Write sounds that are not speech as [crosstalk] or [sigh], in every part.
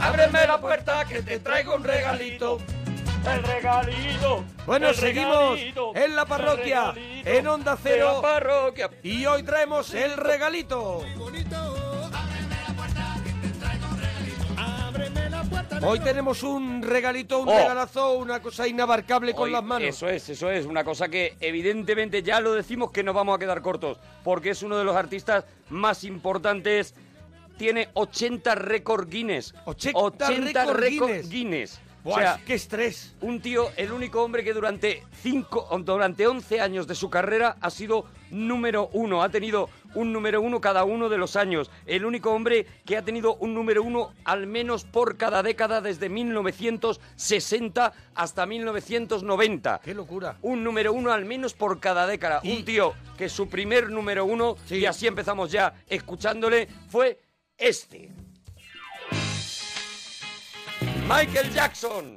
Ábreme la puerta que te traigo un regalito. El regalito. Bueno, el seguimos regalito, en la parroquia, regalito en Onda Cero. parroquia. Y hoy traemos el regalito. Hoy tenemos un regalito, un Oh. regalazo, una cosa inabarcable con Hoy, las manos. Eso es, eso es, una cosa que evidentemente ya lo decimos que nos vamos a quedar cortos, porque es uno de los artistas más importantes. Tiene 80 récord Guinness. 80 récord récord Guinness. Guinness. Buah, o sea, qué estrés. un tío, el único hombre que durante cinco, durante 11 años de su carrera ha sido número uno. Ha tenido un número uno cada uno de los años. El único hombre que ha tenido un número uno al menos por cada década desde 1960 hasta 1990. Qué locura. Un número uno al menos por cada década. Un tío que su primer número uno, y así empezamos ya escuchándole, fue este. Michael Jackson.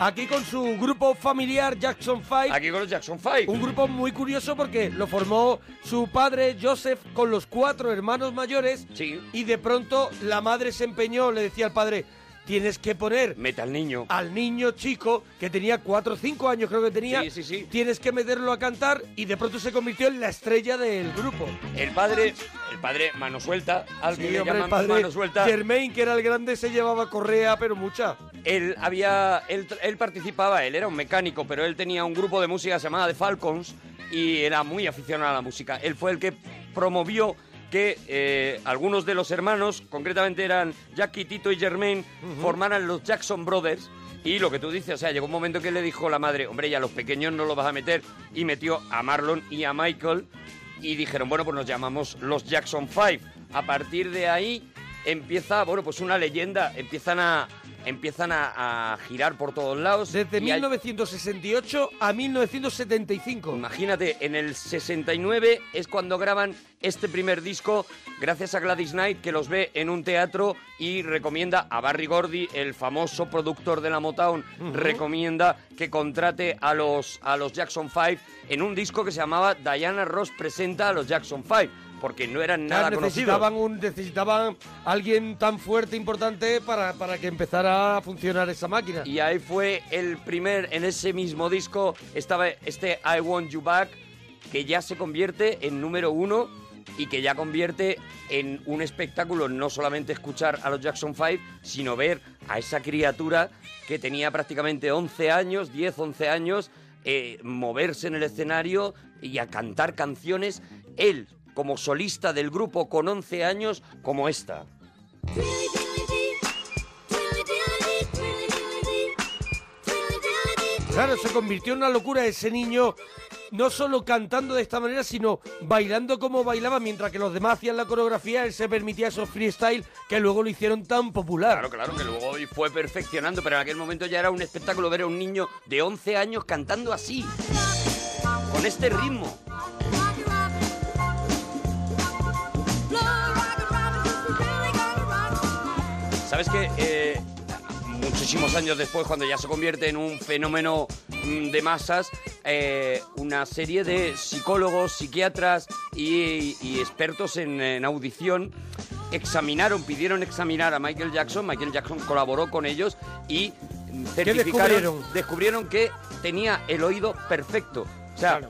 Aquí con su grupo familiar Jackson 5. Aquí con los Jackson 5. Un grupo muy curioso porque lo formó su padre Joseph con los cuatro hermanos mayores. Y de pronto la madre se empeñó, le decía al padre, tienes que poner Meta al niño. al niño chico que tenía cuatro o cinco años creo que tenía. Sí, sí, sí. Tienes que meterlo a cantar y de pronto se convirtió en la estrella del grupo. El padre, el padre mano suelta, al que Sí, le hombre, el llaman padre mano suelta. Germain, que era el grande, se llevaba correa, pero mucha. Él había, él, él participaba, él era un mecánico, pero él tenía un grupo de música llamada The Falcons y era muy aficionado a la música. Él fue el que promovió que eh, algunos de los hermanos, concretamente eran Jackie, Tito y Germain, formaran los Jackson Brothers. Y lo que tú dices, o sea, llegó un momento que le dijo la madre, hombre, ya los pequeños no los vas a meter. Y metió a Marlon y a Michael. Y dijeron, bueno, pues nos llamamos los Jackson Five. A partir de ahí empieza, bueno, pues una leyenda. Empiezan a, empiezan a, a girar por todos lados. Desde y hay- 1968 a 1975. Imagínate, en el 69 es cuando graban este primer disco, gracias a Gladys Knight, que los ve en un teatro y recomienda a Barry Gordy, el famoso productor de la Motown, recomienda que contrate a los, a los Jackson 5 en un disco que se llamaba Diana Ross presenta a los Jackson 5, porque no eran nada Claro, conocidos. necesitaban, un, necesitaban alguien tan fuerte, importante, para, para que empezara a funcionar esa máquina. Y ahí fue el primer, en ese mismo disco estaba este I Want You Back, que ya se convierte en número uno y que ya convierte en un espectáculo no solamente escuchar a los Jackson 5, sino ver a esa criatura que tenía prácticamente 11 años, 10, 11 años, eh, moverse en el escenario y a cantar canciones, él como solista del grupo con 11 años, como esta. Claro, se convirtió en una locura ese niño, no solo cantando de esta manera, sino bailando como bailaba, mientras que los demás hacían la coreografía, él se permitía esos freestyle que luego lo hicieron tan popular. Claro, claro, que luego hoy fue perfeccionando, pero en aquel momento ya era un espectáculo ver a un niño de 11 años cantando así, con este ritmo. ¿Sabes que eh, muchísimos años después, cuando ya se convierte en un fenómeno mm, de masas, eh, una serie de psicólogos, psiquiatras y, y expertos en, en audición examinaron, pidieron examinar a Michael Jackson. Michael Jackson colaboró con ellos y certificaron, descubrieron? descubrieron que tenía el oído perfecto. O sea,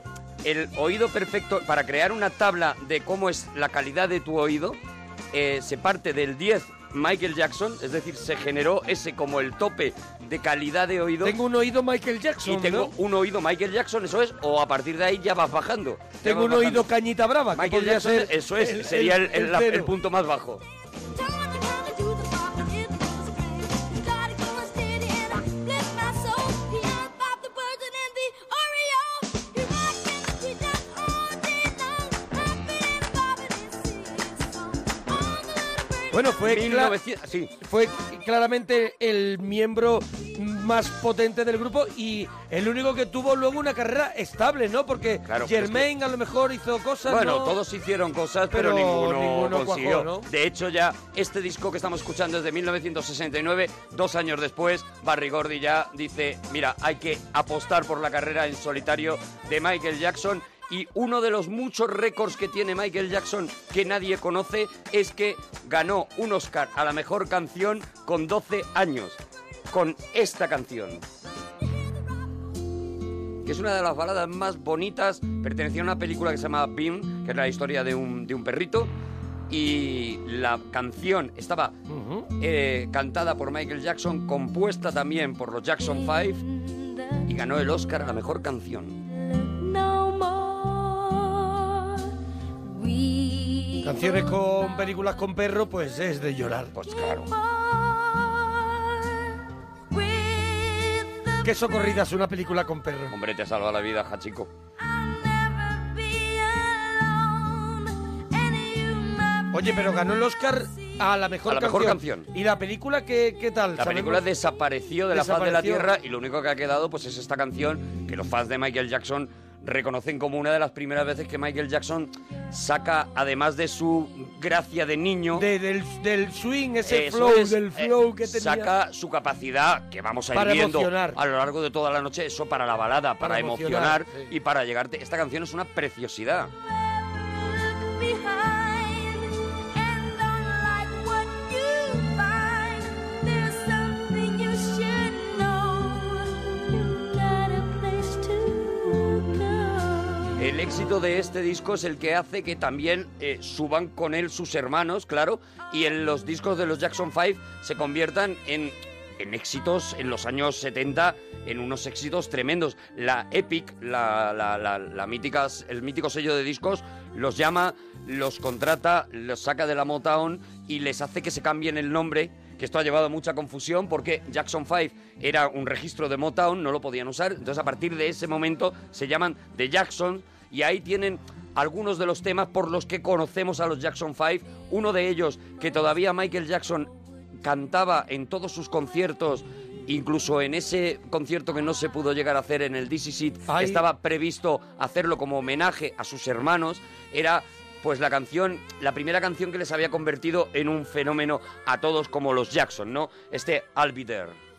el oído perfecto, para crear una tabla de cómo es la calidad de tu oído, eh, se parte del 10 Michael Jackson, es decir, se generó ese como el tope de calidad de oído. Tengo un oído Michael Jackson, y tengo ¿no? un oído Michael Jackson, eso es, o a partir de ahí ya vas bajando. Tengo vas un bajando. oído cañita brava, Michael Jackson, ser eso es, el- sería el, el- la- punto más bajo. Bueno, fue, cla- 1900 sí. fue claramente el miembro más potente del grupo y el único que tuvo luego una carrera estable, ¿no? Porque Claro, es Germain a lo mejor hizo cosas, Bueno, ¿no? todos hicieron cosas, pero, Pero ninguno, ninguno consiguió. cuajó, ¿no? De hecho, ya este disco que estamos escuchando es de 1969, dos años después, Barry Gordy ya dice, mira, hay que apostar por la carrera en solitario de Michael Jackson. Y uno de los muchos récords que tiene Michael Jackson que nadie conoce es que ganó un Oscar a la mejor canción con 12 años, con esta canción que es una de las baladas más bonitas. Pertenecía a una película que se llama Beam, que es la historia de un, de un perrito. Y la canción estaba eh, cantada por Michael Jackson, compuesta también por los Jackson 5 y ganó el Oscar a la mejor canción. Canciones con películas con perro, pues es de llorar. Pues claro. Qué socorrida es una película con perro. Hombre, te salva la vida, Hachico. Oye, pero ganó el Oscar a la mejor, A la mejor canción. ¿Y la película qué, qué tal? La ¿Sabemos? película desapareció de la faz de la. Tierra y lo único que ha quedado pues es esta canción que los fans de Michael Jackson reconocen como una de las primeras veces que Michael Jackson saca, además de su gracia de niño, De- del, del swing, ese flow, es, del eh, flow que tenía. Saca su capacidad, que vamos a ir Para viendo emocionar. a lo largo de toda la noche, eso para la balada, para, Para emocionar, emocionar, sí. y para llegarte. Esta canción es una preciosidad. Éxito de este disco es el que hace que también eh, suban con él sus hermanos, claro, y en los discos de los Jackson 5 se conviertan en, en éxitos en los años 70, en unos éxitos tremendos. La Epic, la, la- la- mítica, el mítico sello de discos, los llama, los contrata, los saca de la Motown y les hace que se cambien el nombre que esto ha llevado a mucha confusión porque Jackson 5 era un registro de Motown, no lo podían usar, entonces a partir de ese momento se llaman The Jackson y ahí tienen algunos de los temas por los que conocemos a los Jackson 5, uno de ellos que todavía Michael Jackson cantaba en todos sus conciertos, incluso en ese concierto que no se pudo llegar a hacer en el DC Seat, estaba previsto hacerlo como homenaje a sus hermanos, era pues la canción, la primera canción que les había convertido en un fenómeno a todos como los Jackson, ¿no? Este I'll Be There.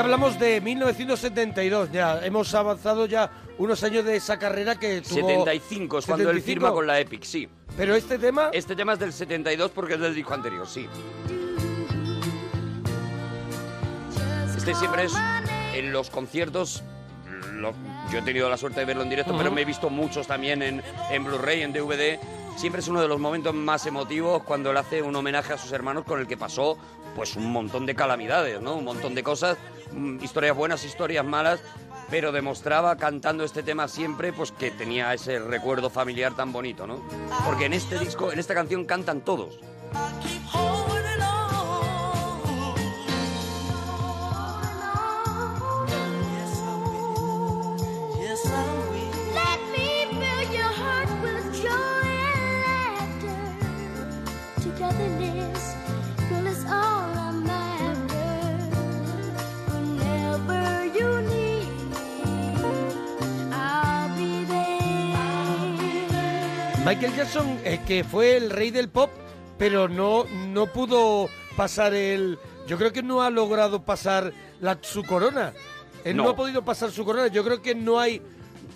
Hablamos de 1972, ya hemos avanzado ya unos años de esa carrera que tuvo... 75 es cuando él 75. firma con la Epic, sí. Pero este tema, Este tema es del 72 porque es del disco anterior, sí. Este siempre es en los conciertos. lo- yo he tenido la suerte de verlo en directo, pero me he visto muchos también en, en Blu-ray, en DVD. Siempre es uno de los momentos más emotivos cuando él hace un homenaje a sus hermanos con el que pasó pues un montón de calamidades, ¿no? Un montón de cosas, historias buenas, historias malas, pero demostraba cantando este tema siempre pues que tenía ese recuerdo familiar tan bonito, ¿no? Porque en este disco, en esta canción cantan todos. Michael Jackson, eh, que fue el rey del pop, pero no, no pudo pasar el... Yo creo que no ha logrado pasar la, su corona. Él no. No. ha podido pasar su corona. Yo creo que no hay...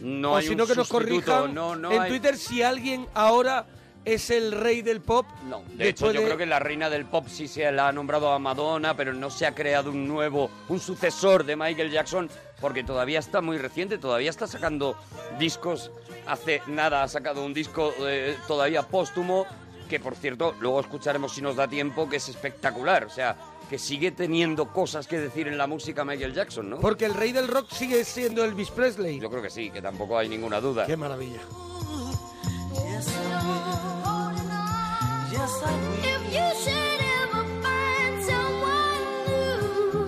No o hay si un no, que nos corrijan no, no en hay- Twitter si alguien ahora es el rey del pop. No, de hecho yo de- creo que la reina del pop sí se la ha nombrado a Madonna, pero no se ha creado un nuevo, un sucesor de Michael Jackson, porque todavía está muy reciente, todavía está sacando discos, hace nada ha sacado un disco eh, todavía póstumo, que por cierto, luego escucharemos si nos da tiempo, que es espectacular. O sea, que sigue teniendo cosas que decir en la música Michael Jackson, ¿no? Porque el rey del rock sigue siendo Elvis Presley. Yo creo que sí, que tampoco hay ninguna duda. Qué maravilla.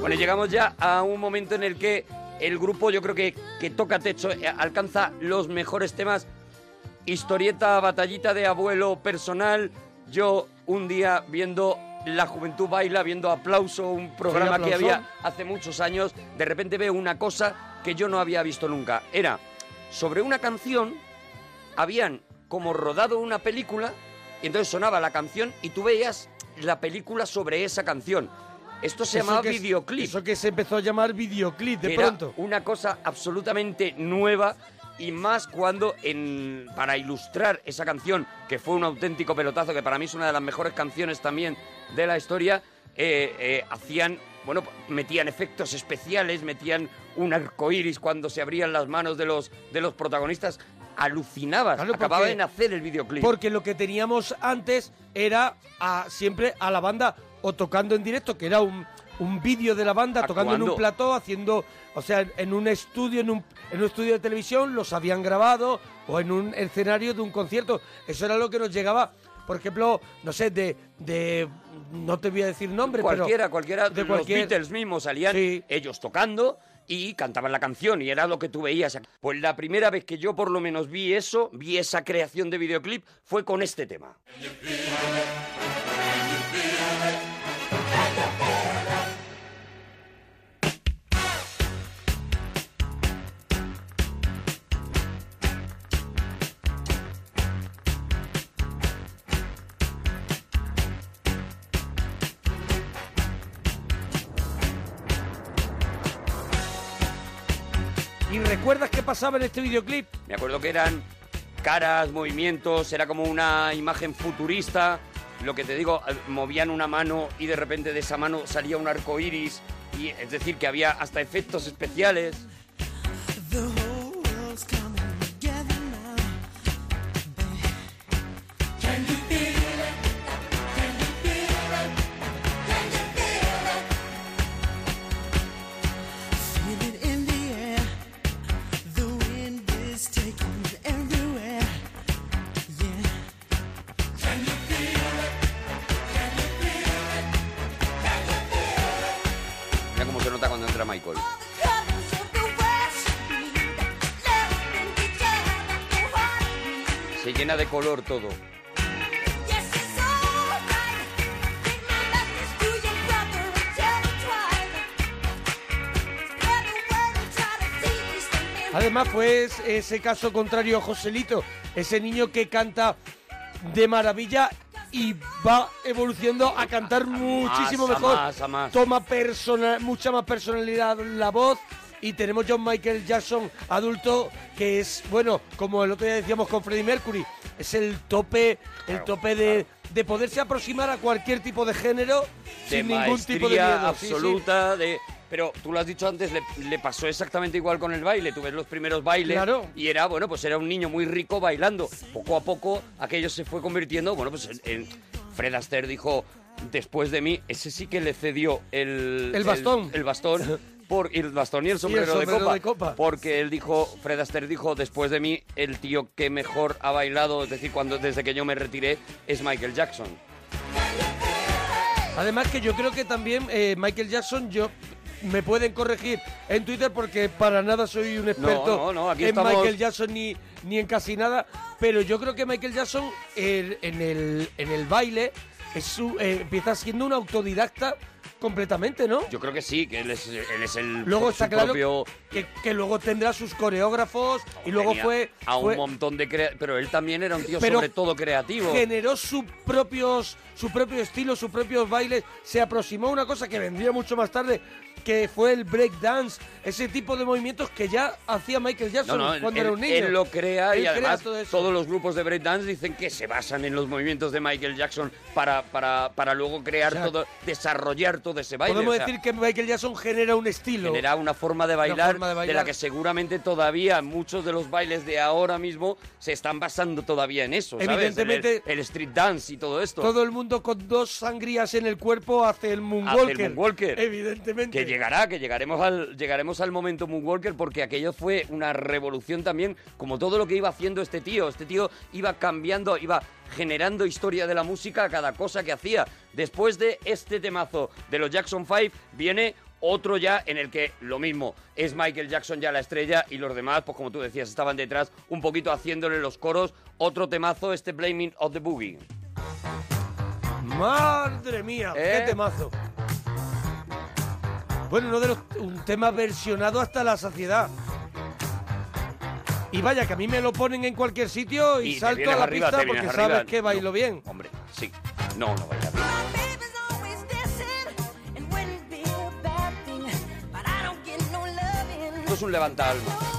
Bueno, llegamos ya a un momento en el que el grupo, yo creo que, que toca techo, eh, alcanza los mejores temas. Historieta, batallita de abuelo personal. Yo un día viendo La Juventud Baila, viendo Aplauso, un programa que había hace muchos años, de repente veo una cosa que yo no había visto nunca. Era sobre una canción, habían como rodado una película, y entonces sonaba la canción y tú veías la película sobre esa canción. Esto se Eso llamaba que es- videoclip. Eso que se empezó a llamar videoclip de Era pronto. una cosa absolutamente nueva y más cuando en, para ilustrar esa canción, que fue un auténtico pelotazo, que para mí es una de las mejores canciones también de la historia, eh, eh, hacían, bueno, metían efectos especiales, metían un arco iris cuando se abrían las manos de los, de los protagonistas. Alucinabas, Claro, acababa porque- de nacer el videoclip. Porque lo que teníamos antes era a- siempre a la banda o tocando en directo, que era un, un vídeo de la banda tocando en un plató, haciendo, o sea, en un estudio, en un, en un estudio de televisión, los habían grabado, o en un escenario de un concierto. Eso era lo que nos llegaba, por ejemplo, no sé, de, de no te voy a decir nombre, cualquiera, pero cualquiera, de los cualquier- Beatles mismos salían Sí. ellos tocando y cantaban la canción y era lo que tú veías. Pues la primera vez que yo por lo menos vi eso, vi esa creación de videoclip, fue con este tema. ¿Y recuerdas qué pasaba en este videoclip? Me acuerdo que eran caras, movimientos, era como una imagen futurista. Lo que te digo, eh, movían una mano y de repente de esa mano salía un arco iris. Y, es decir, que había hasta efectos especiales. Them. Además fue es- ese caso contrario a Joselito, ese niño que canta de maravilla y va evolucionando a cantar muchísimo a mejor. más, a más. Toma persona, mucha más personalidad la voz y tenemos John Michael Jackson adulto que es, bueno, como el otro día decíamos con Freddie Mercury, es el tope, el tope de, de poderse aproximar a cualquier tipo de género de sin ningún tipo de miedo. Sí, sí. absoluta de pero tú lo has dicho antes le, le pasó exactamente igual con el baile tú ves los primeros bailes Claro. y era bueno pues era un niño muy rico bailando poco a poco aquello se fue convirtiendo bueno pues en, Fred Astaire dijo después de mí ese sí que le cedió el El bastón. el, bastón [laughs] por y el bastón y el sombrero, de, sombrero copa, de copa. porque él dijo Fred Astaire dijo después de mí el tío que mejor ha bailado es decir cuando desde que yo me retiré es Michael Jackson Además que yo creo que también eh, Michael Jackson, yo me pueden corregir en Twitter porque para nada soy un experto no, no, aquí en estamos- Michael Jackson ni, ni en casi nada, pero yo creo que Michael Jackson en, el, en el baile es su- eh, empieza siendo un autodidacta completamente, ¿no? Yo creo que sí, que él es, él es el Luego está claro propio... que, que luego tendrá sus coreógrafos y luego tenía fue, a un fue- montón de crea- pero él también era un tío Pero sobre todo creativo. generó sus propios, su propio estilo, sus propios bailes, se aproximó a una cosa que vendría mucho más tarde, que fue el breakdance, ese tipo de movimientos que ya hacía Michael Jackson No, no, cuando él, era un niño. él lo crea Él y además todo todos los grupos de breakdance dicen que se basan en los movimientos de Michael Jackson para, para, para luego crear O sea, todo, desarrollar todo ese baile. Podemos o sea, decir que Michael Jackson genera un estilo. genera una forma de bailar, forma de la que seguramente todavía muchos de los bailes de ahora mismo se están basando todavía en eso, Evidentemente- el, el street dance y todo esto. Todo el mundo con dos sangrías en el cuerpo hace el moonwalker. Hace el moonwalker. Evidentemente. Que llegará, que llegaremos al, llegaremos al momento Moonwalker porque aquello fue una revolución también, como todo lo que iba haciendo este tío. Este tío iba cambiando, iba generando historia de la música a cada cosa que hacía. Después de este temazo de los Jackson 5 viene otro ya en el que lo mismo, es Michael Jackson ya la estrella y los demás, pues como tú decías, estaban detrás un poquito haciéndole los coros. Otro temazo, este Blaming of the Boogie. Madre mía, ¿Eh? qué temazo. Bueno, uno de los un tema versionado hasta la saciedad. Y vaya que a mí me lo ponen en cualquier sitio y, salto a la arriba, pista porque sabes que bailo No, bien. Hombre, sí. No, no baila bien. Esto es un levanta alma.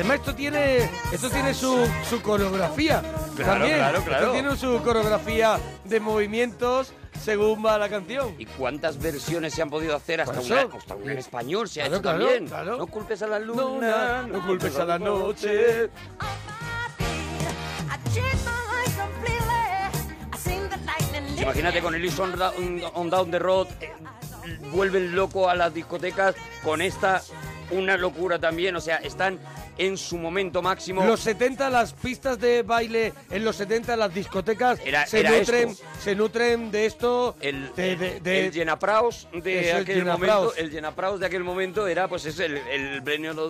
Además esto tiene esto tiene su, su coreografía. Claro, también. claro, claro. Esto tiene su coreografía de movimientos según va la canción. ¿Y cuántas versiones se han podido hacer? Hasta, una, eso. hasta una en español se ha hecho claro, también. claro. No culpes a la luna, no, no culpes a la noche. Imagínate con on- on Down the Road, eh, vuelven loco a las discotecas con esta, una locura también. O sea, están en su momento máximo. Los 70, las pistas de baile en los 70, las discotecas Era- se, era nutren, esto. se nutren de esto. El, de, de- de- el Jenapraus de Eso, el aquel momento, el Jenapraus de aquel momento era pues es el, el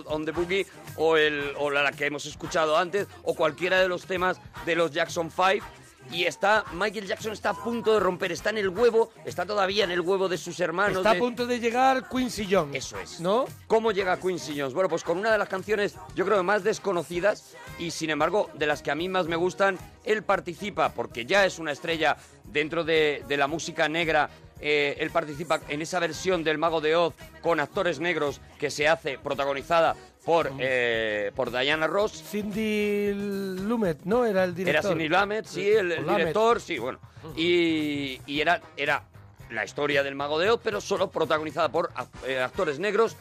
on the Boogie o el o la que hemos escuchado antes o cualquiera de los temas de los Jackson 5 y está Michael Jackson está a punto de romper, está en el huevo, está todavía en el huevo de sus hermanos. está a punto de llegar Quincy Jones. Eso es. ¿No? ¿Cómo llega Quincy Jones? Bueno, pues con una de las canciones, yo creo, más desconocidas y, sin embargo, de las que a mí más me gustan, él participa, porque ya es una estrella dentro de, de la música negra. eh, él participa en esa versión del Mago de Oz con actores negros que se hace protagonizada por, eh, por Diana Ross. Cindy Lumet, ¿no? Era el Era director. Sidney Lumet, sí, el, el director, sí, bueno. Y, y era, era la historia del Mago de Oz, pero solo protagonizada por eh, actores negros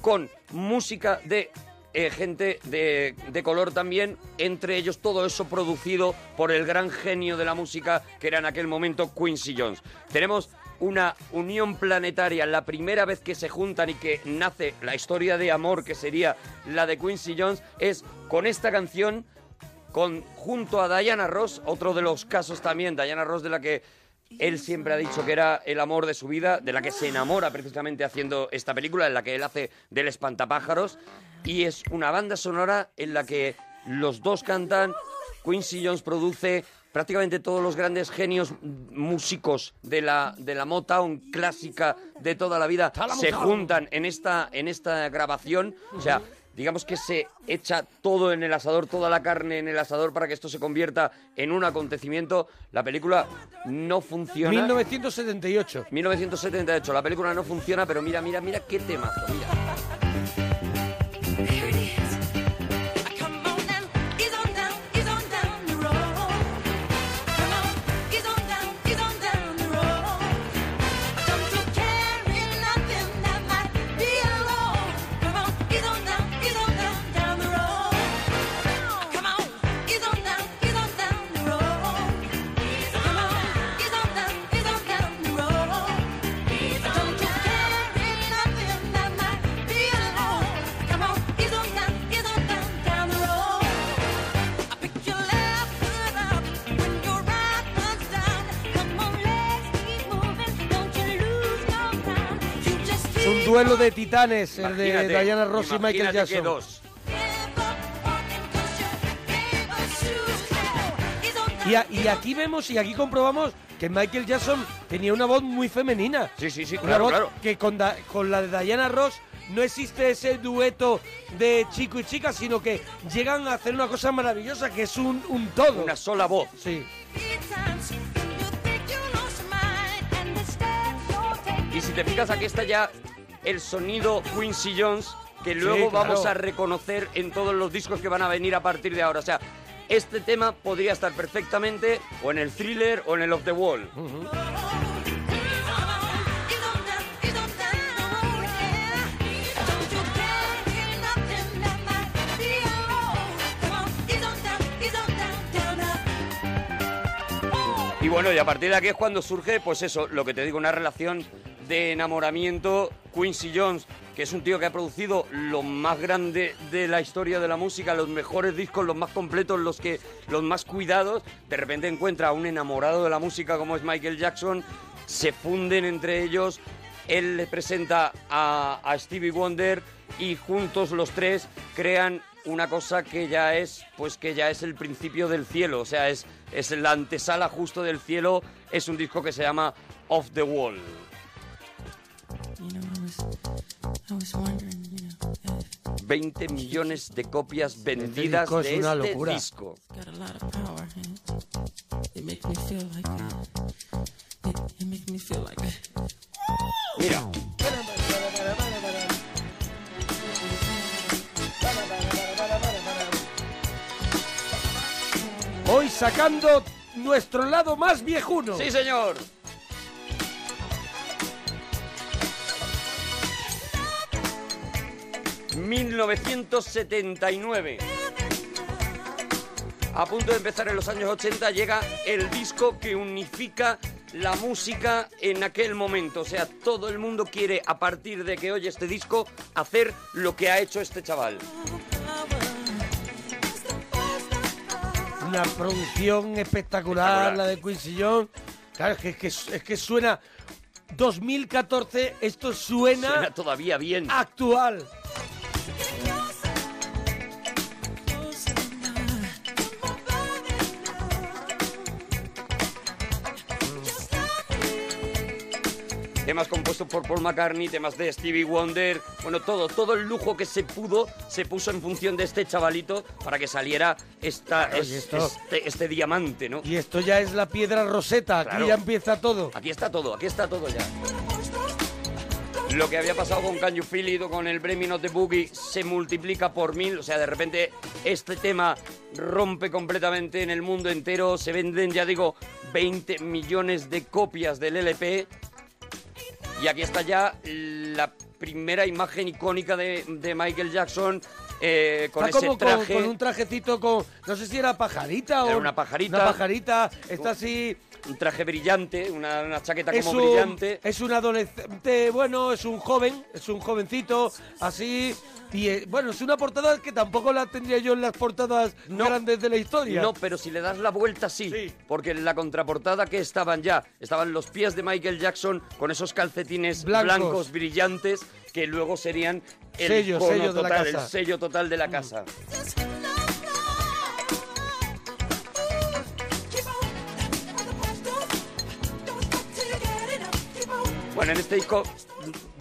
con música de eh, gente de, de color también, entre ellos todo eso producido por el gran genio de la música que era en aquel momento Quincy Jones. Tenemos una unión planetaria, la primera vez que se juntan y que nace la historia de amor que sería la de Quincy Jones, es con esta canción con junto a Diana Ross, otro de los casos también, Diana Ross de la que él siempre ha dicho que era el amor de su vida, de la que se enamora precisamente haciendo esta película, en la que él hace del espantapájaros, y es una banda sonora en la que los dos cantan, Quincy Jones produce prácticamente todos los grandes genios músicos de la, de la Motown clásica de toda la vida se juntan en esta, en esta grabación, o sea, digamos que se echa todo en el asador, toda la carne en el asador para que esto se convierta en un acontecimiento. La película no funciona. 1978. 1978, la película no funciona, pero mira, mira, mira qué temazo, mira. Duelo de titanes, el de Diana Ross y Michael que Jackson. dos. Y, a- y aquí vemos y aquí comprobamos que Michael Jackson tenía una voz muy femenina. Sí, sí, sí, Una claro, voz claro. que con, Da- con la de Diana Ross no existe ese dueto de chico y chica, sino que llegan a hacer una cosa maravillosa, que es un, un todo. Una sola voz. Sí. Y si te fijas, aquí está ya el sonido Quincy Jones que luego claro. vamos a reconocer en todos los discos que van a venir a partir de ahora. O sea, este tema podría estar perfectamente o en el thriller o en el Off the Wall. Y bueno, y a partir de aquí es cuando surge, pues eso, lo que te digo, una relación de enamoramiento. Quincy Jones, que es un tío que ha producido lo más grande de la historia de la música, los mejores discos, los más completos, los que los más cuidados. De repente encuentra a un enamorado de la música como es Michael Jackson, se funden entre ellos. Él le presenta a, a Stevie Wonder y juntos los tres crean una cosa que ya es pues que ya es el principio del cielo o sea es es la antesala justo del cielo es un disco que se llama Off the Wall 20 millones de copias vendidas disco es de una este locura. disco. Feel like mira. Hoy sacando nuestro lado más viejuno. sí señor 1979 A punto de empezar en los años 80 llega el disco que unifica la música en aquel momento. O sea, todo el mundo quiere, a partir de que oye este disco, hacer lo que ha hecho este chaval. Una producción espectacular, Espectacular. la de Quincy Jones. Claro, es que, es que, es que suena 2014, esto suena, Suena todavía bien. actual. Temas compuestos por Paul McCartney, temas de Stevie Wonder. Bueno, todo, todo el lujo que se pudo se puso en función de este chavalito para que saliera esta, Claro, es- y esto- este, este diamante, ¿no? Y esto ya es la piedra roseta, aquí Claro. ya empieza todo. Aquí está todo, aquí está todo ya. Lo que había pasado con Can You Feel It o con el Bremen of the Boogie se multiplica por mil. O sea, de repente este tema rompe completamente en el mundo entero. Se venden, ya digo, 20 millones de copias del LP. Y aquí está ya la primera imagen icónica de, de Michael Jackson eh, con Está ese como con- traje. Con, un trajecito con, no sé si era pajarita Era o... una pajarita. Una pajarita, está así... un traje brillante, una, una chaqueta Es como un, brillante. es un adolescente, bueno, es un joven, es un jovencito, así... Y eh, bueno, es una portada que tampoco la tendría yo en las portadas No. grandes de la historia. No, pero si le das la vuelta sí, Sí. porque en la contraportada que estaban ya, estaban los pies de Michael Jackson con esos calcetines blancos, Blancos. brillantes que luego serían el Sello, sello de la total, casa. el sello total de la casa. Bueno, en este disco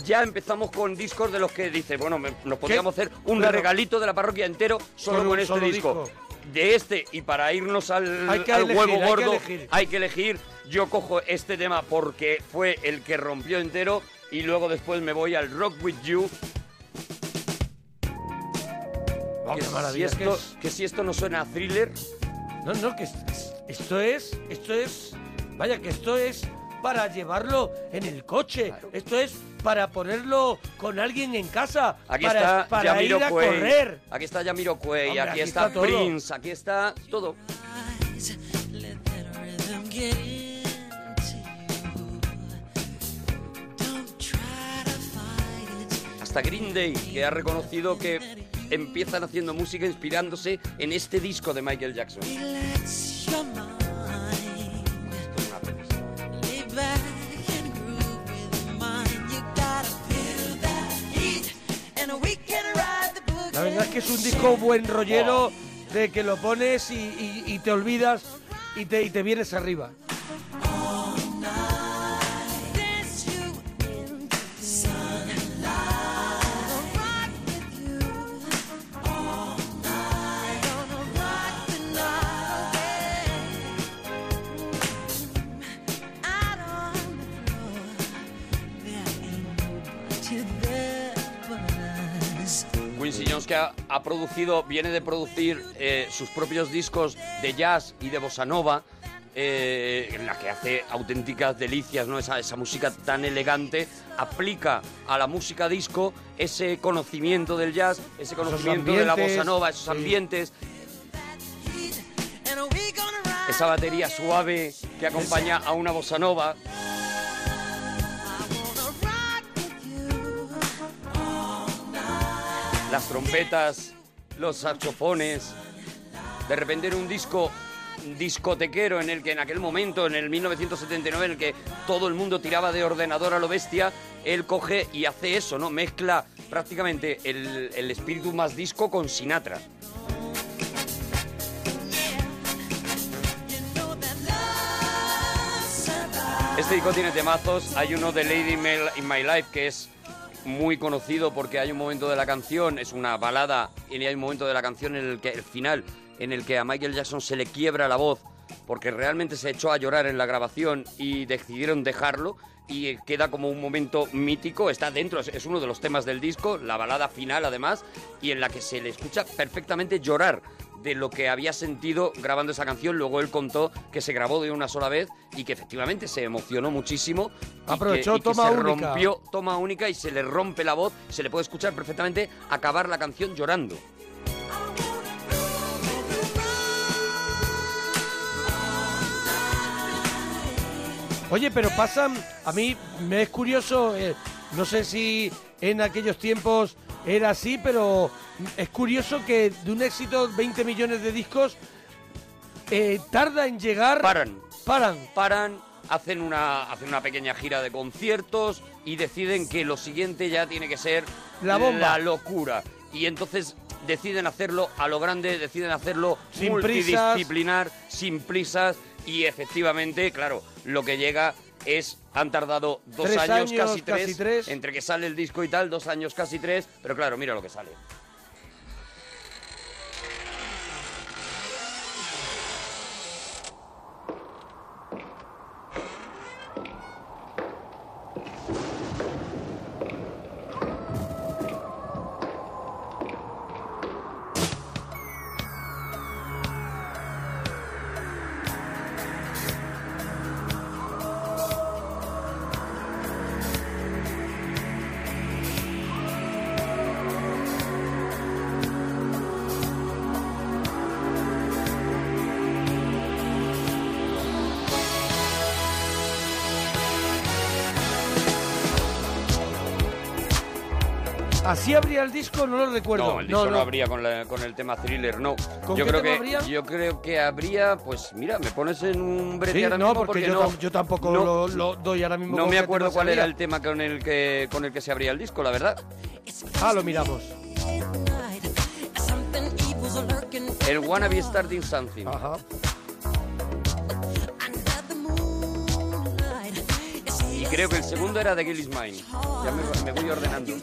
ya empezamos con discos de los que dice, bueno, me- nos podríamos hacer un regalito de la parroquia entero solo Con este solo disco. disco. De este y para irnos al, Hay que al elegir, huevo hay que gordo elegir. hay que elegir. Yo cojo este tema porque fue el que rompió entero y luego después me voy al Rock With You. Oh, que, qué si maravilla, esto, que es- que si esto no suena a thriller, No, no, que es- es- esto es, esto es, vaya, que esto es para llevarlo en el coche. Esto es para ponerlo con alguien en casa. aquí para, está para ir a correr. aquí está Jamiroquai, Hombre, aquí, aquí está, está. Prince, aquí está todo. Hasta Green Day, que ha reconocido que empiezan haciendo música inspirándose en este disco de Michael Jackson. Que es un disco buen rollero de que lo pones y, y- te olvidas y te, y te vienes arriba. Ha, producido, viene de producir eh, sus propios discos de jazz y de bossa nova, eh, en la que hace auténticas delicias, ¿no? Esa, esa música tan elegante, aplica a la música disco ese conocimiento del jazz, ese conocimiento de la bossa nova, esos sí. ambientes, esa batería suave que acompaña a una bossa nova. Las trompetas, los saxofones. De repente era un disco discotequero en el que en aquel momento, en el 1979, en el que todo el mundo tiraba de ordenador a lo bestia, él coge y hace eso, ¿no? Mezcla prácticamente el, el espíritu más disco con Sinatra. Este disco tiene temazos. Hay uno de Lady in My- Life que es muy conocido porque hay un momento de la canción, es una balada, y hay un momento de la canción en el que el final, en el que a Michael Jackson se le quiebra la voz porque realmente se echó a llorar en la grabación y decidieron dejarlo y queda como un momento mítico, está dentro, es uno de los temas del disco, la balada final además, y en la que se le escucha perfectamente llorar de lo que había sentido grabando esa canción. Luego él contó que se grabó de una sola vez y que efectivamente se emocionó muchísimo. y que- Aprovechó y que toma se única. rompió toma única y se le rompe la voz. Se le puede escuchar perfectamente acabar la canción llorando. Oye, pero pasan, a mí me es curioso, eh, no sé si en aquellos tiempos era así, pero es curioso que de un éxito 20 millones de discos eh, tarda en llegar... Paran. Paran. Paran, hacen una, hacen una pequeña gira de conciertos y deciden que lo siguiente ya tiene que ser La bomba. la locura. Y entonces deciden hacerlo a lo grande, deciden hacerlo Sin multidisciplinar, sin prisas y efectivamente, claro, lo que llega es han tardado dos años, casi, tres, casi tres. entre que sale el disco y tal, dos años casi tres, pero claro, mira lo que sale. ¿Así abría el disco? No lo recuerdo. No, el disco no, habría con, la- con el tema thriller, no. ¿Con yo qué creo tema que habría? yo creo que habría, pues mira, me pones en un brete Sí, ahora no, mismo porque, yo, no, tam- yo tampoco no- lo, lo doy ahora mismo. no con me qué acuerdo tema cuál era el tema con el que con el que se abría el disco, la verdad. Ah, lo miramos. El Wanna Be Starting Something. Ajá. the Y creo que el segundo era de Gillis Mine. Ya me, me voy ordenando.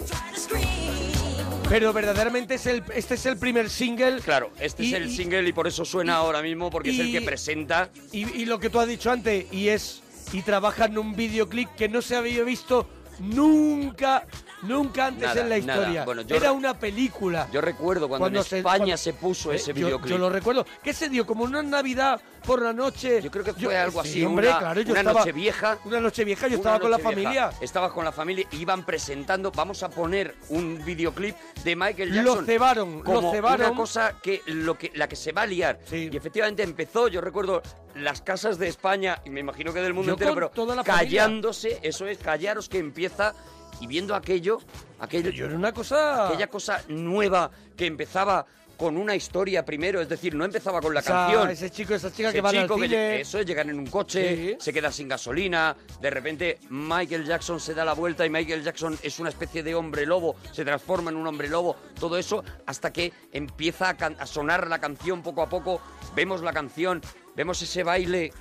Pero verdaderamente es el, este es el primer single. Claro, este Y- es el single y por eso suena ahora mismo porque es el que presenta. Y, y lo que tú has dicho antes, y es. Y trabaja en un videoclip que no se había visto nunca, nunca antes Nada, en la historia. Bueno, yo Era una película. Yo recuerdo cuando, Cuando en se- España cuando- se puso Eh, ese yo- videoclip. Yo, lo recuerdo. Que se dio como una Navidad por la noche. Yo creo que fue algo sí, así, hombre, una, claro, yo una estaba, noche vieja. Una noche vieja, yo estaba con la vieja. familia. Estabas con la familia, iban presentando, vamos a poner un videoclip de Michael Lo Jackson. cebaron, lo como cebaron. Una cosa que, lo que la que se va a liar. Sí. Y efectivamente empezó, yo recuerdo las casas de España, y me imagino que del mundo Yo entero, pero familia. callándose, eso es, callaros que empieza y viendo aquello, aquello, Yo era una cosa. aquella cosa nueva que empezaba con una historia primero, es decir, no empezaba con la canción. Ese chico, esa chica Ese que van al eso es, llegan en un coche, Sí. se queda sin gasolina, de repente Michael Jackson se da la vuelta y Michael Jackson es una especie de hombre lobo, se transforma en un hombre lobo, todo eso hasta que empieza a, a sonar la canción poco a poco, vemos la canción, vemos ese baile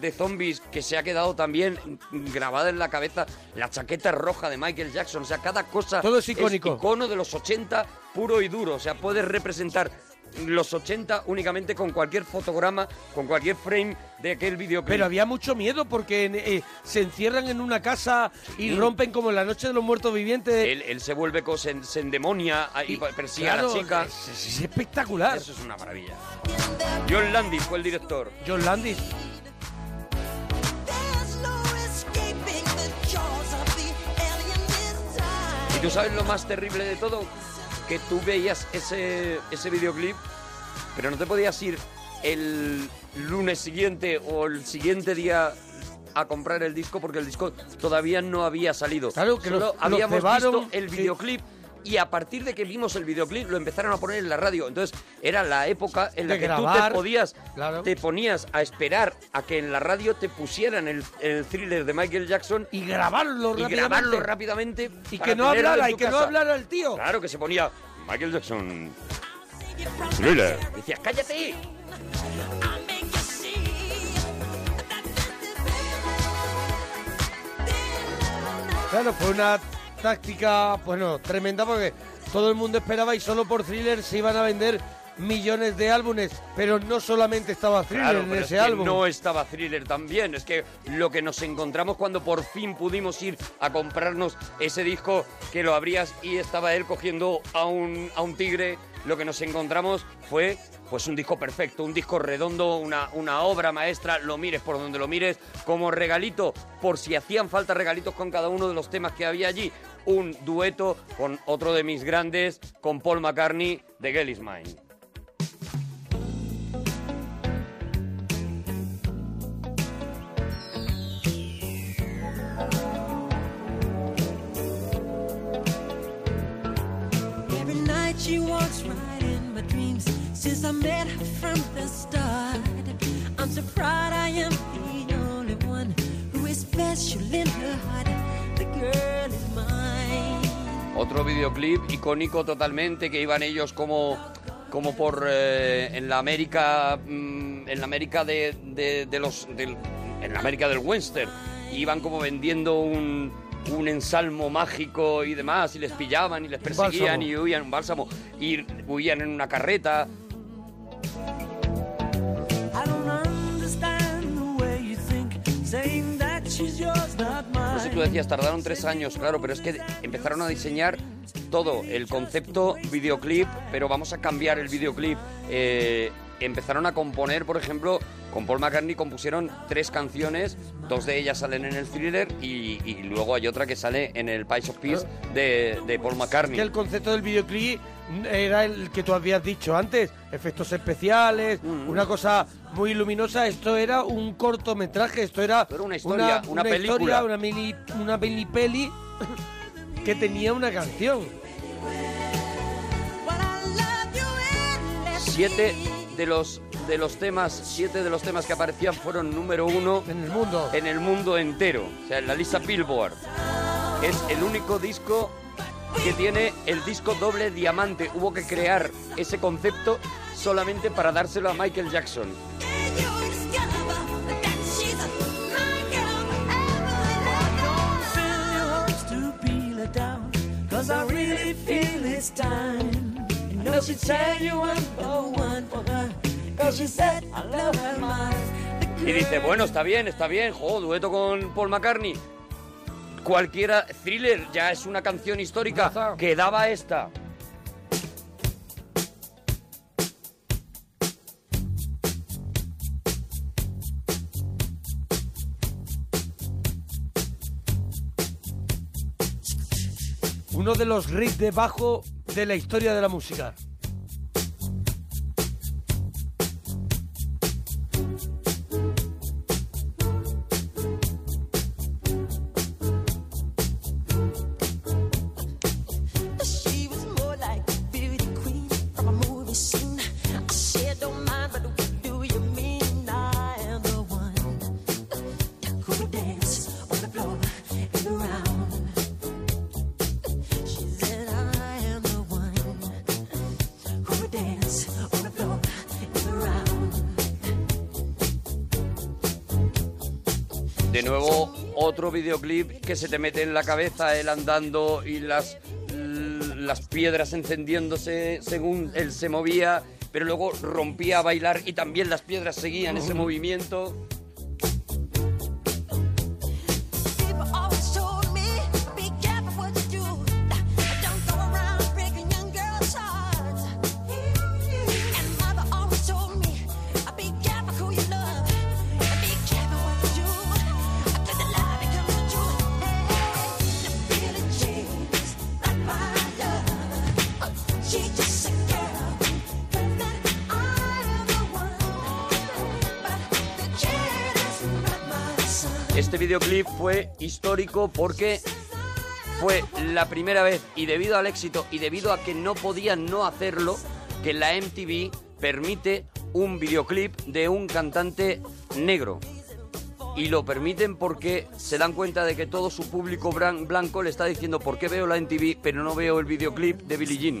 de zombies que se ha quedado también grabado en la cabeza, la chaqueta roja de Michael Jackson, o sea, cada cosa Todo es icónico. icono de los 80 puro y duro, o sea, puedes representar los 80 únicamente con cualquier fotograma, con cualquier frame de aquel videoclip. Pero había mucho miedo porque eh, se encierran en una casa y rompen como en la noche de los muertos vivientes. él, él se vuelve, se, se endemonia y, persigue claro, a la chica. Es espectacular. Eso es una maravilla. John Landis fue el director. John Landis. ¿Y tú sabes lo más terrible de todo? Que tú veías ese, ese videoclip, pero no te podías ir el lunes siguiente o el siguiente día a comprar el disco porque el disco todavía no había salido. Claro, que Solo los- los habíamos cebaron, visto el sí. videoclip y a partir de que vimos el videoclip lo empezaron a poner en la radio. Entonces era la época en la De que tú te podías, claro. te ponías a esperar a que en la radio te pusieran el, el thriller de Michael Jackson Y grabarlo y rápidamente. grabarlo rápidamente Y que no hablara, y que no hablara el tío. Claro que se ponía Michael Jackson. Thriller. Decías, cállate. Claro, fue una táctica, bueno, tremenda porque todo el mundo esperaba y solo por Thriller se iban a vender millones de álbumes, pero no solamente estaba Thriller Claro, en pero ese es que álbum. no estaba Thriller también. Es que lo que nos encontramos cuando por fin pudimos ir a comprarnos ese disco que lo abrías y estaba él cogiendo a un, a un tigre, lo que nos encontramos fue pues un disco perfecto, un disco redondo, una, una obra maestra, lo mires por donde lo mires, como regalito, por si hacían falta regalitos con cada uno de los temas que había allí, un dueto con otro de mis grandes, con Paul McCartney, de Girl Is. She walks right in my dreams since I met her from the start. I'm so proud I am the only one who is special in her heart. The girl is mine. Otro videoclip icónico totalmente que iban ellos como como por eh, en la América mm, en la América de, de- de los del- en la América del western iban como vendiendo un un ensalmo mágico y demás y les pillaban y les perseguían y huían un bálsamo y huían en una carreta No sé, mine. tú decías, tardaron tres años, claro, pero es que empezaron a diseñar todo, el concepto videoclip, pero vamos a cambiar el videoclip. Eh, empezaron a componer, por ejemplo, con Paul McCartney compusieron tres canciones, dos de ellas salen en el thriller y, y luego hay otra que sale en el Pies of Peace de, de Paul McCartney. que el concepto del videoclip era el que tú habías dicho antes, efectos especiales, Mm. una cosa muy luminosa. Esto era un cortometraje, esto era, Era una historia, una película. historia, una mini, una mini peli que tenía una canción. Siete de los, de los temas, siete de los temas que aparecían fueron número uno En el mundo. en el mundo entero, o sea, en la lista Billboard. Es el único disco que tiene el disco doble diamante. Hubo que crear ese concepto solamente para dárselo a Michael Jackson. Cause I really feel it's time. You know she tell you I'm the one for her, cause she said I love her mine. Y dice, bueno, está bien, está bien, jo, dueto con Paul McCartney. Cualquiera, thriller, ya es una canción histórica, quedaba esta. Uno de los riffs de bajo de la historia de la música. De nuevo, otro videoclip que se te mete en la cabeza, él andando y las, las piedras encendiéndose según él se movía, pero luego rompía a bailar y también las piedras seguían ese movimiento. Histórico porque fue la primera vez y debido al éxito y debido a que no podían no hacerlo, que la MTV permite un videoclip de un cantante negro. Y lo permiten porque se dan cuenta de que todo su público blanco le está diciendo por qué veo la MTV pero no veo el videoclip de Billie Jean.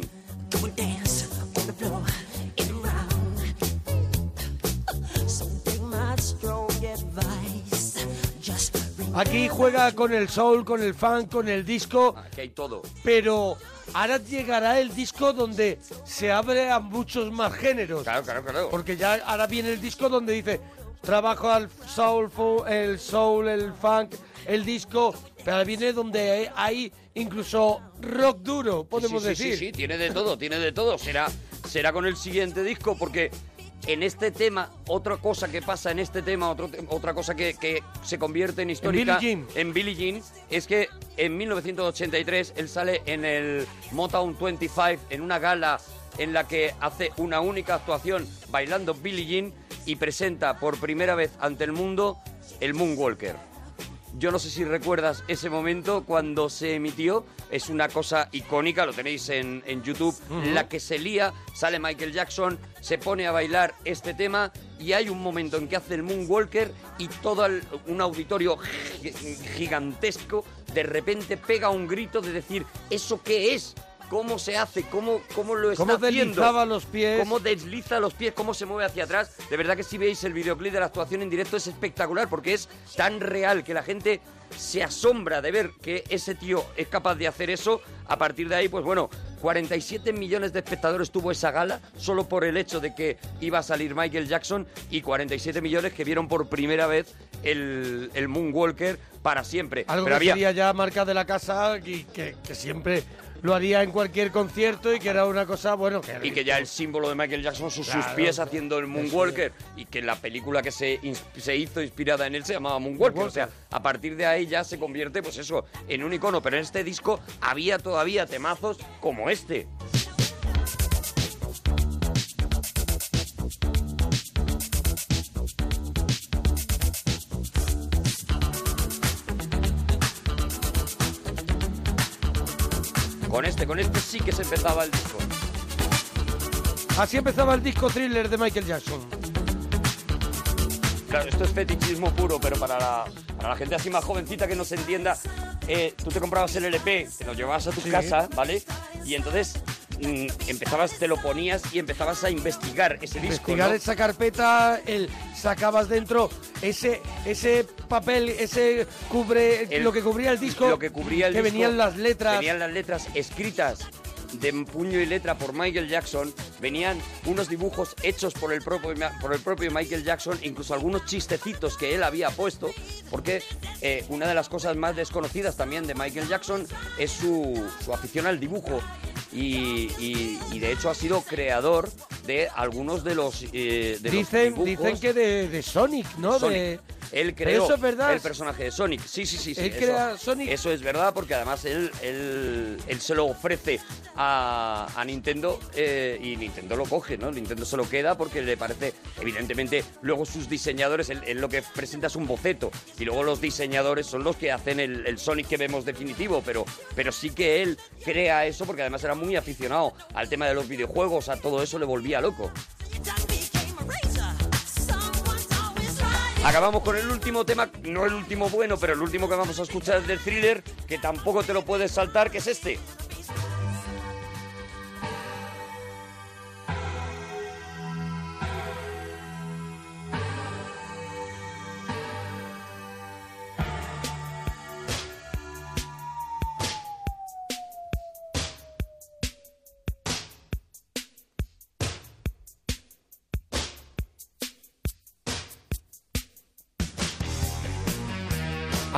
Aquí juega con el soul, con el funk, con el disco, Aquí hay todo. pero ahora llegará el disco donde se abre a muchos más géneros. Claro, claro, claro. Porque ya ahora viene el disco donde dice trabajo al soul, el soul, el funk, el disco, pero ahora viene donde hay incluso rock duro, podemos sí, sí, decir. Sí, sí, tiene de todo, tiene de todo. Será, será con el siguiente disco porque en este tema, otra cosa que pasa en este tema, otro otra cosa que, que se convierte en histórica Billie Jean. en Billie Jean, es que en 1983 él sale en el Motown 25 en una gala en la que hace una única actuación bailando Billie Jean y presenta por primera vez ante el mundo el Moonwalker. Yo no sé si recuerdas ese momento cuando se emitió. Es una cosa icónica, lo tenéis en, en YouTube. La que se lía, sale Michael Jackson, se pone a bailar este tema y hay un momento en que hace el Moonwalker y todo el- un auditorio gi- gigantesco de repente pega un grito de decir, ¿eso qué es? ¿Cómo se hace? ¿Cómo, cómo lo está Cómo haciendo? deslizaba los pies. ¿Cómo desliza los pies? ¿Cómo se mueve hacia atrás? De verdad que si veis el videoclip de la actuación en directo es espectacular porque es tan real que la gente se asombra de ver que ese tío es capaz de hacer eso. A partir de ahí, pues bueno, 47 millones de espectadores tuvo esa gala solo por el hecho de que iba a salir Michael Jackson y 47 millones que vieron por primera vez el, el Moonwalker para siempre. Algo Pero que había, sería ya marca de la casa y que, que siempre lo haría en cualquier concierto y que era una cosa, bueno, que... Y que ya el símbolo de Michael Jackson son sus pies claro. haciendo el Moonwalker. Y que la película que se, se hizo inspirada en él se llamaba Moonwalker. O sea, a partir de ahí ya se convierte, pues eso, en un icono. Pero en este disco había todavía temazos como este. Este, con este sí que se empezaba el disco. Así empezaba el disco thriller de Michael Jackson. Claro, esto es fetichismo puro, pero para la, para la gente así más jovencita que no se entienda, eh, tú te comprabas el LP, te lo llevabas a tu Sí. casa, ¿vale? Y entonces empezabas, te lo ponías y empezabas a investigar ese disco, Investigar ¿no? esa carpeta, el, sacabas dentro ese ese papel, ese cubre El- lo que cubría el disco, Lo que cubría el que disco, venían las letras. Venían las letras escritas de puño y letra por Michael Jackson. Venían unos dibujos hechos por el propio, por el propio Michael Jackson, incluso algunos chistecitos que él había puesto, porque eh, una de las cosas más desconocidas también de Michael Jackson es su, su afición al dibujo. Y, y- y de hecho ha sido creador de algunos de los, eh, de los dicen, dibujos dicen que de, de Sonic, ¿no? Sonic. De, Él creó eso es verdad. el personaje de Sonic. Sí, sí, sí. sí, Él eso, crea Sonic. Eso es verdad porque además él, él, él se lo ofrece a, a Nintendo eh, y Nintendo lo coge, ¿no? Nintendo se lo queda porque le parece, evidentemente, luego sus diseñadores, él, él lo que presenta es un boceto y luego los diseñadores son los que hacen el, el Sonic que vemos definitivo, pero, pero sí que él crea eso porque además era muy aficionado al tema de los videojuegos, a todo eso le volvía loco. Acabamos con el último tema, no el último bueno, pero el último que vamos a escuchar del thriller, que tampoco te lo puedes saltar, que es este.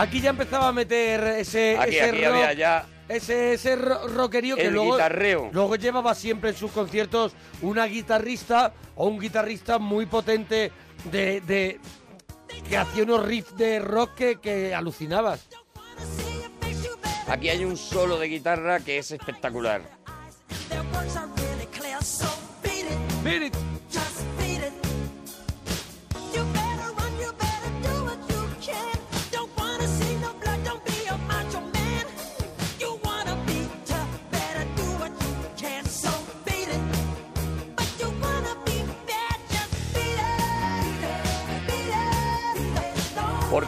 Aquí ya empezaba a meter ese, Aquí, ese aquí rock, había ya ese, ese ro- rockerío que luego, guitarreo. luego llevaba siempre en sus conciertos una guitarrista o un guitarrista muy potente de, de- que hacía unos riffs de rock que, que alucinabas. Aquí hay un solo de guitarra que es espectacular. Beat it,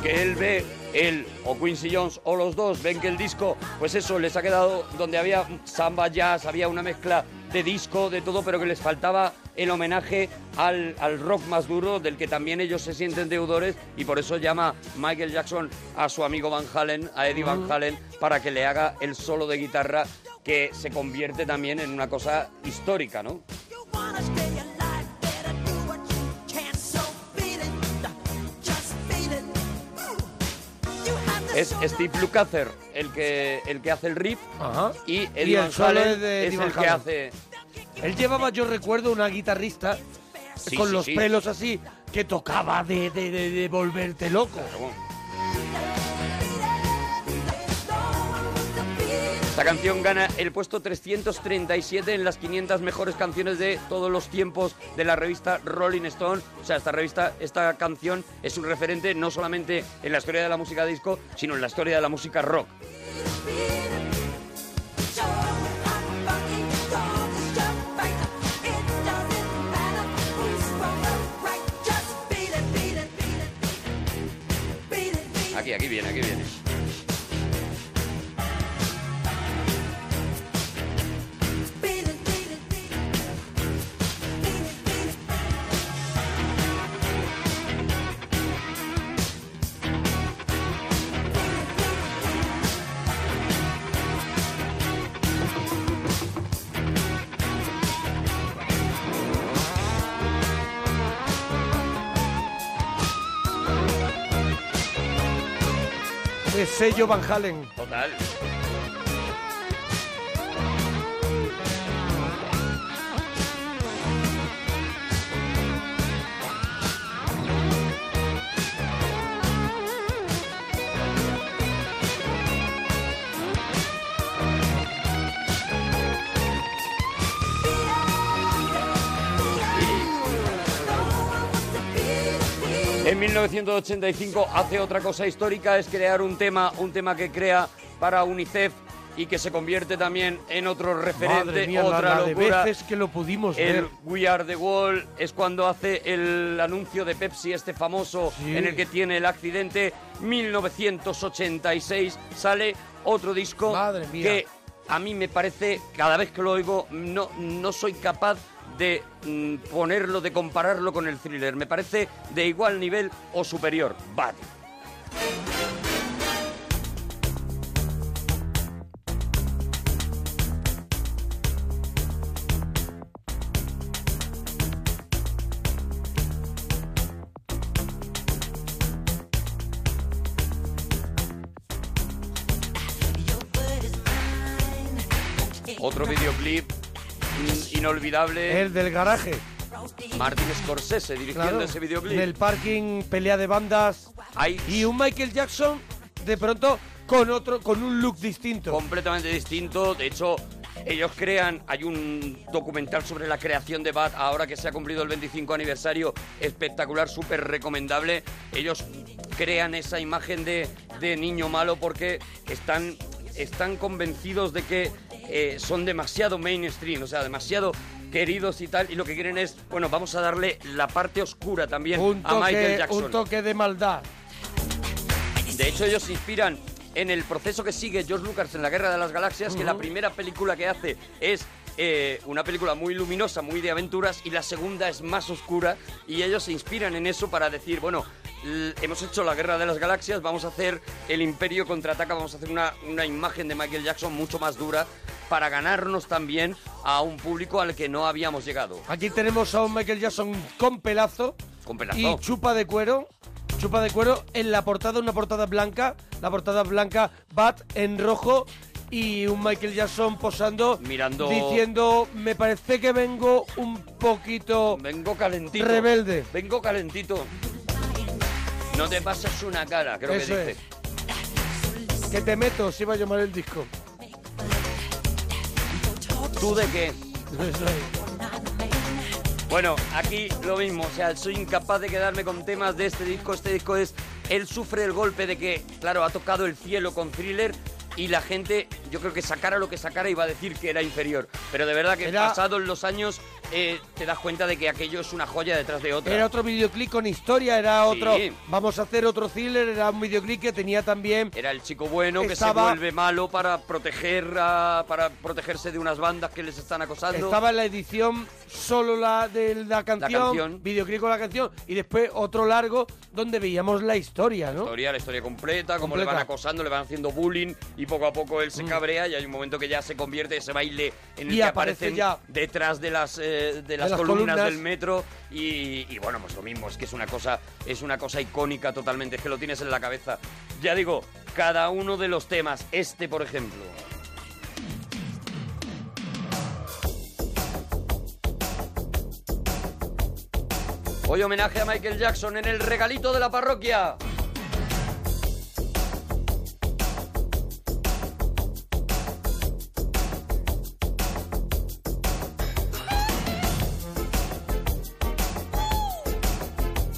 Porque él ve, él o Quincy Jones o los dos ven que el disco, pues eso, les ha quedado donde había samba, jazz, había una mezcla de disco, de todo, pero que les faltaba el homenaje al, al rock más duro, del que también ellos se sienten deudores, y por eso llama Michael Jackson a su amigo Van Halen, a Eddie Van Halen, para que le haga el solo de guitarra que se convierte también en una cosa histórica, ¿no? Es Steve Lukather el que, el que hace el riff Ajá. y Eddie el solo es de es Eddie el que hace... Él llevaba, yo recuerdo, una guitarrista Sí, con sí, los sí. pelos así que tocaba de, de, de- de volverte loco. Esta canción gana el puesto 337 en las 500 mejores canciones de todos los tiempos de la revista Rolling Stone. O sea, esta revista, esta canción es un referente no solamente en la historia de la música disco, sino en la historia de la música rock. Sello Van Halen. Total. En 1985 hace otra cosa histórica, es crear un tema, un tema que crea para UNICEF y que se convierte también en otro referente, mía, otra la de locura. veces que lo pudimos El ver. We Are the Wall es cuando hace el anuncio de Pepsi, este famoso Sí. en el que tiene el accidente. 1986 sale otro disco Madre mía. que a mí me parece, cada vez que lo oigo, no, no soy capaz de mm, ponerlo, de compararlo con el thriller. Me parece de igual nivel o superior. Bad. Otro videoclip inolvidable. El del garaje. Martin Scorsese dirigiendo Claro. ese videoclip. En el parking, pelea de bandas. Hay Y un Michael Jackson, de pronto, con otro, con un look distinto. completamente distinto. De hecho, ellos crean, hay un documental sobre la creación de Bad ahora que se ha cumplido el 25 aniversario, espectacular, súper recomendable. Ellos crean esa imagen de, de niño malo porque están, están convencidos de que eh, son demasiado mainstream, o sea, demasiado queridos y tal, y lo que quieren es, bueno, vamos a darle la parte oscura también un, a Michael Jackson. un toque de maldad. De hecho, ellos se inspiran en el proceso que sigue George Lucas en la Guerra de las Galaxias, que la primera película que hace es eh, una película muy luminosa, muy de aventuras, y la segunda es más oscura, y ellos se inspiran en eso para decir, bueno, hemos hecho la Guerra de las Galaxias, vamos a hacer el Imperio contraataca, vamos a hacer una, una imagen de Michael Jackson mucho más dura para ganarnos también a un público al que no habíamos llegado. Aquí tenemos a un Michael Jackson con pelazo Con pelazo. y chupa de cuero. chupa de cuero. En la portada, una portada blanca. La portada blanca, Bat en rojo. Y un Michael Jackson posando. Mirando- Diciendo, me parece que vengo un poquito Vengo calentito. rebelde. Vengo calentito. No te pases una cara, creo Eso que dice. es. Que te meto, si va a llamar el disco. ¿Tú de qué? Bueno, aquí lo mismo, o sea, soy incapaz de quedarme con temas de este disco. Este disco es, él sufre el golpe de que, claro, ha tocado el cielo con thriller y la gente, yo creo que sacara lo que sacara iba a decir que era inferior. Pero de verdad que Era- pasados los años eh, te das cuenta de que aquello es una joya detrás de otra. Era otro videoclip con historia, era Sí. otro. Vamos a hacer otro thriller, era un videoclip que tenía también. Era el chico bueno que Estaba- se vuelve malo para proteger a- para protegerse de unas bandas que les están acosando. Estaba en la edición solo la de la canción, canción. videoclip con la canción, y después otro largo donde veíamos la historia, ¿no? historia, la historia completa, cómo le van acosando, le van haciendo bullying y poco a poco él se cabrea y hay un momento que ya se convierte ese baile en el Y que aparece aparecen ya- detrás de las, eh, de las las columnas, columnas. del metro y, y bueno, pues lo mismo, es que es una cosa es una cosa icónica totalmente, es que lo tienes en la cabeza. Ya digo, cada uno de los temas, este por ejemplo. Hoy homenaje a Michael Jackson en el regalito de la parroquia.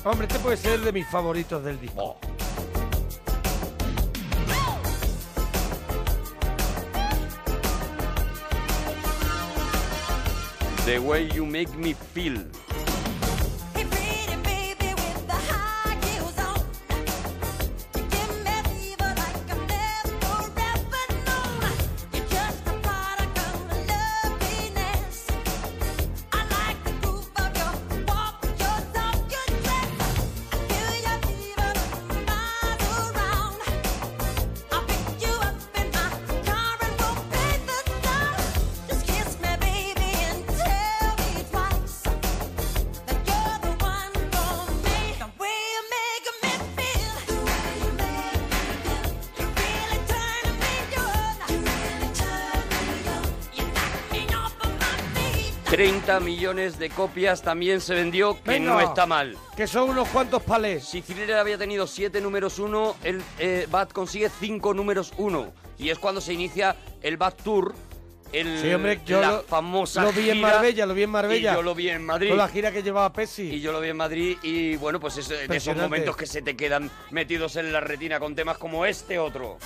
Hombre, este puede ser de mis favoritos del disco. Oh. The way you make me feel. 30 millones de copias también se vendió, que Venga. no está mal. Que son unos cuantos palés. Si Thriller había tenido 7 números 1, el eh, Bad consigue 5 números 1. Y es cuando se inicia el Bad Tour. El, Sí, hombre, yo la lo, famosa lo vi en gira, Marbella, lo vi en Marbella. Y yo lo vi en Madrid. Con la gira que llevaba Pepsi. Y yo lo vi en Madrid y bueno, pues es de esos momentos que se te quedan metidos en la retina con temas como este otro.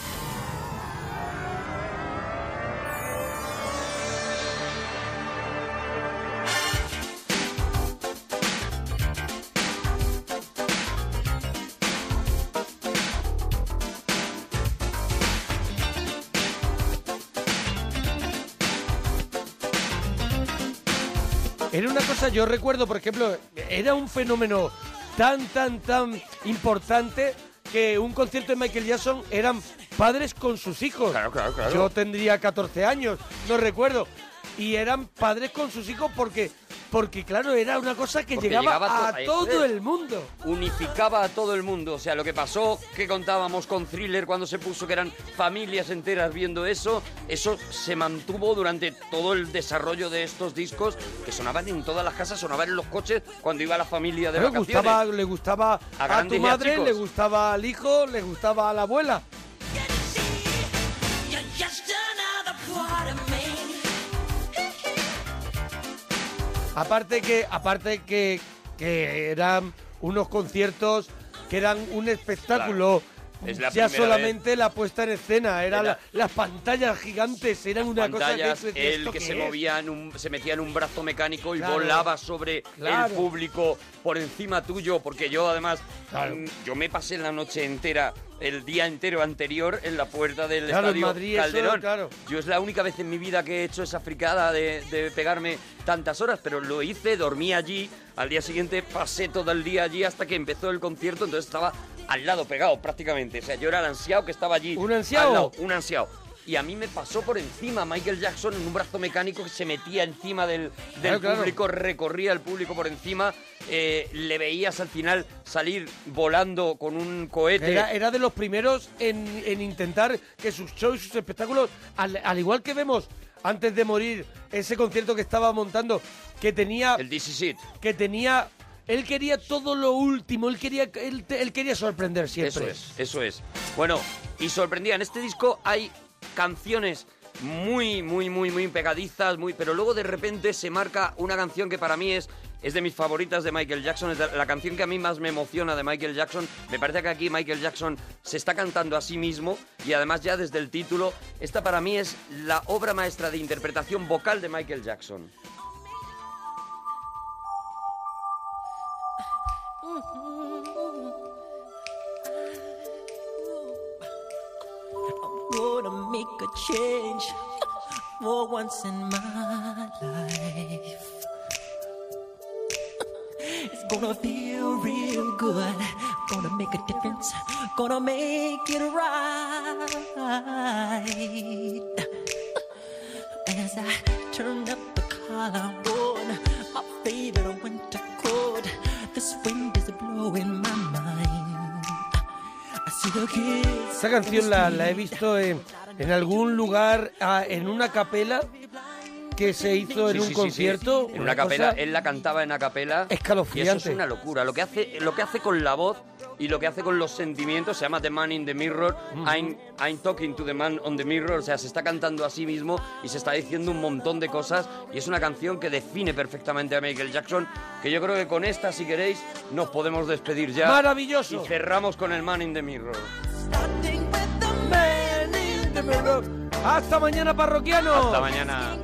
Yo recuerdo, por ejemplo, era un fenómeno tan, tan, tan importante que un concierto de Michael Jackson eran padres con sus hijos. Claro, claro, claro. Yo tendría 14 años, no recuerdo. Y eran padres con sus hijos porque, porque claro, era una cosa que llegaba, llegaba a to- todo es. el mundo. unificaba a todo el mundo. O sea, lo que pasó, que contábamos con Thriller cuando se puso que eran familias enteras viendo eso, eso se mantuvo durante todo el desarrollo de estos discos que sonaban en todas las casas, sonaban en los coches cuando iba la familia de le vacaciones. gustaba, le gustaba A tu a madre, le gustaba al hijo, le gustaba a la abuela. Aparte que, aparte que, que eran unos conciertos que eran un espectáculo. Es la ya solamente la puesta en escena, eran Era- la- las pantallas gigantes, eran una pantallas, cosa que... él ¿esto que se es? movía en un, se metía en un brazo mecánico y Claro. volaba sobre Claro. el público por encima tuyo, porque yo además, Claro. mm, yo me pasé la noche entera, el día entero anterior en la puerta del Claro, estadio Madrid eso, Calderón. claro. Yo es la única vez en mi vida que he hecho esa fricada de, de pegarme tantas horas, pero lo hice, dormí allí, al día siguiente pasé todo el día allí hasta que empezó el concierto, entonces estaba al lado pegado prácticamente, o sea, yo era el ansiado que estaba allí. ¿Un ansiado? al lado, un ansiado. y a mí me pasó por encima Michael Jackson en un brazo mecánico que se metía encima del, del Claro, claro. público, recorría el público por encima, eh, le veías al final salir volando con un cohete. Era, era de los primeros en, en intentar que sus shows y sus espectáculos, al, al igual que vemos antes de morir ese concierto que estaba montando, que tenía... El This Is It. Que tenía... Él quería todo lo último, él quería, él, quería sorprender siempre. Eso es, eso es. Bueno, y sorprendía, en este disco hay canciones muy, muy, muy, muy pegadizas, muy, pero luego de repente se marca una canción que para mí es, es de mis favoritas de Michael Jackson, es la canción que a mí más me emociona de Michael Jackson. Me parece que aquí Michael Jackson se está cantando a sí mismo y además ya desde el título, esta para mí es la obra maestra de interpretación vocal de Michael Jackson. Gonna make a change for once in my life. [laughs] It's gonna feel real good. Gonna make a difference. Gonna make it right. [laughs] As I turn up the collar on Esa canción la, la he visto en, en algún lugar, ah, en una capela que se hizo en Sí, un sí, sí, concierto. En una capela, cosa- él la cantaba en acapela. Escalofriante. Y eso es una locura. Lo que hace, lo que hace con la voz y lo que hace con los sentimientos se llama The Man in the Mirror. I'm, I'm talking to the man on the mirror. O sea, se está cantando a sí mismo y se está diciendo un montón de cosas. Y es una canción que define perfectamente a Michael Jackson. Que yo creo que con esta, si queréis, nos podemos despedir ya. Maravilloso. Y cerramos con el Man in the Mirror. Man in the mirror. Hasta mañana, parroquiano. Hasta mañana.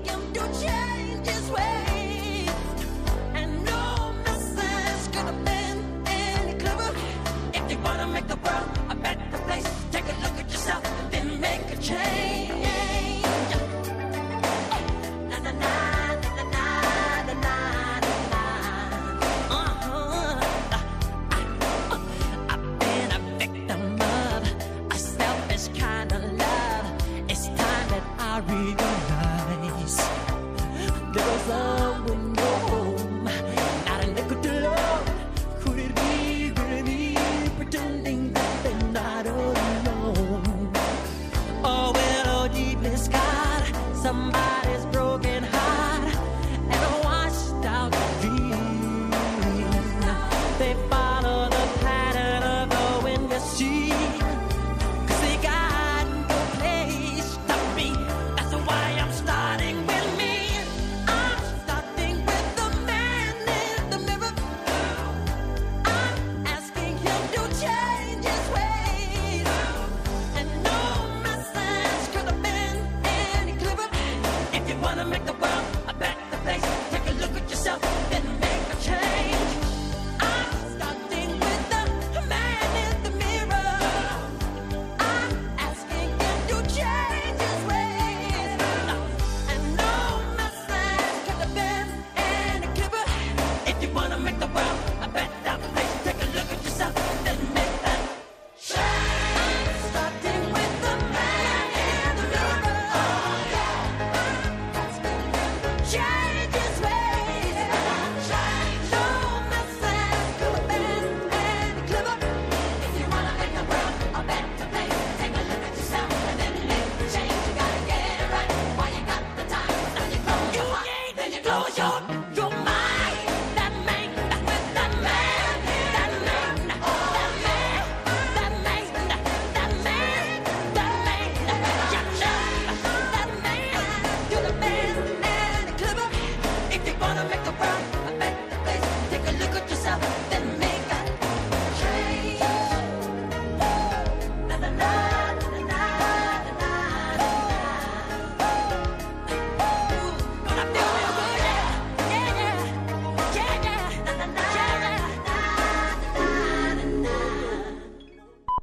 Make the world a better place, take a look at yourself and then make a change. Na na na na na na na na. Uh-huh. I've been a victim of a selfish kind of love. It's time that I realize there was love